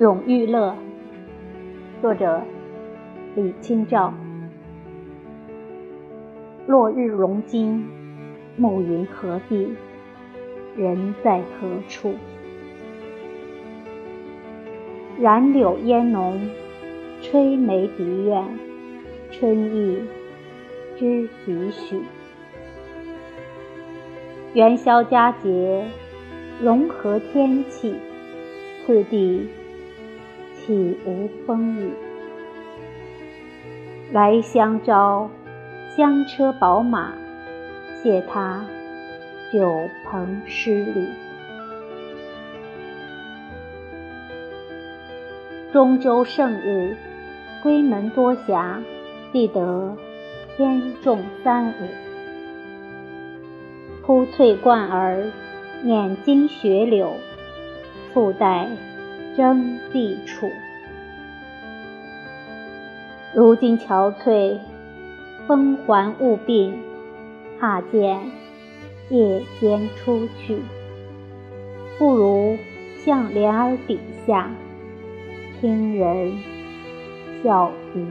永遇乐，作者李清照。落日融金，暮云何地？人在何处？染柳烟浓，吹梅笛怨，春意知几许？元宵佳节，融合天气，次第。岂无风雨？来相招，香车宝马，谢他酒朋诗侣。中州胜日，闺门多暇，必得天中三五。铺翠冠儿，碾金雪柳，复带。争地处，如今憔悴，风还物鬓，怕见夜间出去，不如向帘儿底下，听人笑语。